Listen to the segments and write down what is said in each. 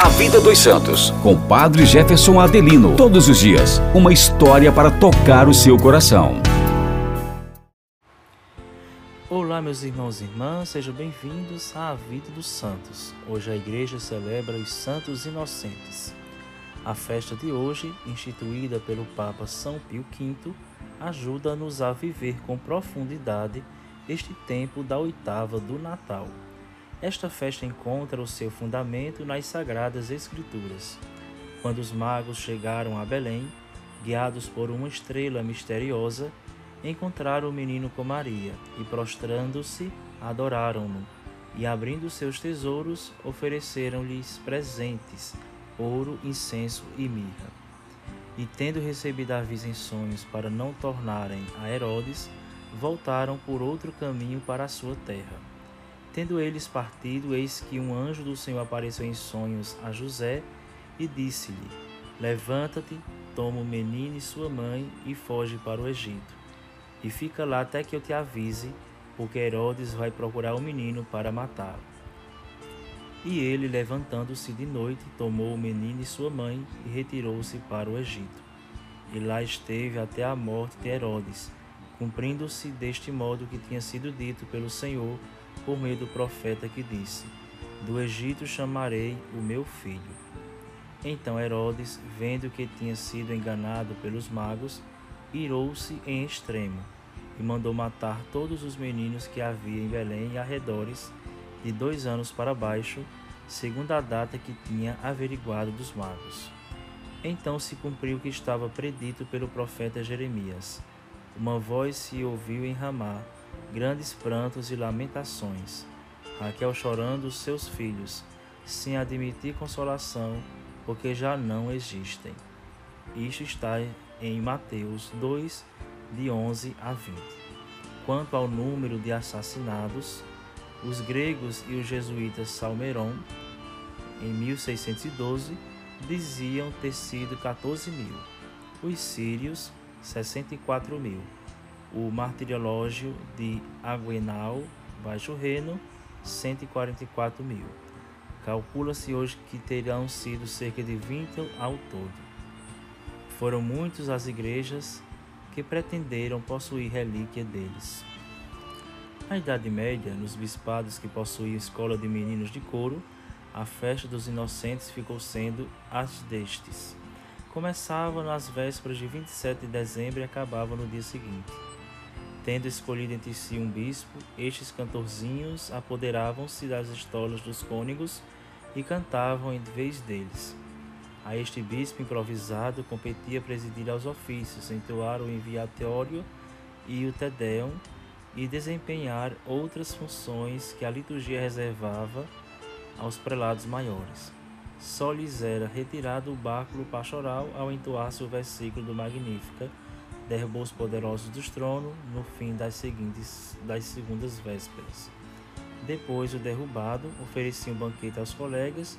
A Vida dos Santos, com Padre Jefferson Adelino. Todos os dias, uma história para tocar o seu coração. Olá, meus irmãos e irmãs, sejam bem-vindos à Vida dos Santos. Hoje a igreja celebra os Santos Inocentes. A festa de hoje, instituída pelo Papa São Pio V, ajuda-nos a viver com profundidade este tempo da oitava do Natal. Esta festa encontra o seu fundamento nas Sagradas Escrituras. Quando os magos chegaram a Belém, guiados por uma estrela misteriosa, encontraram o menino com Maria e, prostrando-se, adoraram-no. E, abrindo seus tesouros, ofereceram-lhes presentes, ouro, incenso e mirra. E, tendo recebido aviso em sonhos para não tornarem a Herodes, voltaram por outro caminho para a sua terra. Tendo eles partido, eis que um anjo do Senhor apareceu em sonhos a José e disse-lhe: Levanta-te, toma o menino e sua mãe e foge para o Egito. E fica lá até que eu te avise, porque Herodes vai procurar o menino para matá-lo. E ele, levantando-se de noite, tomou o menino e sua mãe e retirou-se para o Egito. E lá esteve até a morte de Herodes, cumprindo-se deste modo que tinha sido dito pelo Senhor por meio do profeta que disse: Do Egito chamarei o meu filho. Então Herodes, vendo que tinha sido enganado pelos magos, irou-se em extremo e mandou matar todos os meninos que havia em Belém e arredores, de dois anos para baixo, segundo a data que tinha averiguado dos magos. Então se cumpriu o que estava predito pelo profeta Jeremias. Uma voz se ouviu em Ramá, grandes prantos e lamentações. Raquel chorando os seus filhos, sem admitir consolação, porque já não existem. Isto está em Mateus 2, de 11 a 20. Quanto ao número de assassinados, os gregos e os jesuítas Salmeron, em 1612, diziam ter sido 14 mil, os sírios, 64 mil o martiriológio de Aguenal, Baixo Reno, 144 mil. Calcula-se hoje que terão sido cerca de 20 ao todo. Foram muitos as igrejas que pretenderam possuir relíquia deles. Na Idade Média, nos bispados que possuíam escola de meninos de couro, a festa dos inocentes ficou sendo as destes. Começava nas vésperas de 27 de dezembro e acabava no dia seguinte. Tendo escolhido entre si um bispo, estes cantorzinhos apoderavam-se das estolas dos cônegos e cantavam em vez deles. A este bispo improvisado competia presidir aos ofícios, entoar o enviatório e o tedeum e desempenhar outras funções que a liturgia reservava aos prelados maiores. Só lhes era retirado o báculo pastoral ao entoar-se o versículo do Magnífica, derrubou os poderosos dos tronos no fim das seguintes das segundas vésperas. Depois o derrubado oferecia um banquete aos colegas,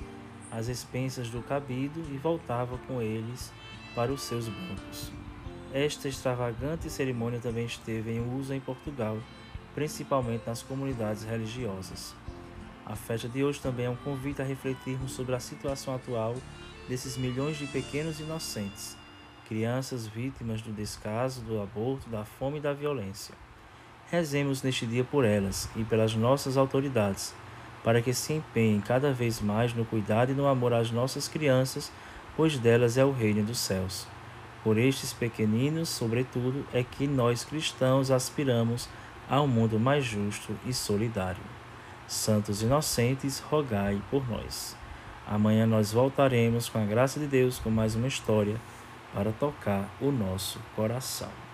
às expensas do cabido e voltava com eles para os seus bancos. Esta extravagante cerimônia também esteve em uso em Portugal, principalmente nas comunidades religiosas. A festa de hoje também é um convite a refletirmos sobre a situação atual desses milhões de pequenos inocentes crianças vítimas do descaso, do aborto, da fome e da violência. Rezemos neste dia por elas e pelas nossas autoridades, para que se empenhem cada vez mais no cuidado e no amor às nossas crianças, pois delas é o reino dos céus. Por estes pequeninos, sobretudo, é que nós cristãos aspiramos a um mundo mais justo e solidário. Santos inocentes, rogai por nós. Amanhã nós voltaremos com a graça de Deus com mais uma história para tocar o nosso coração.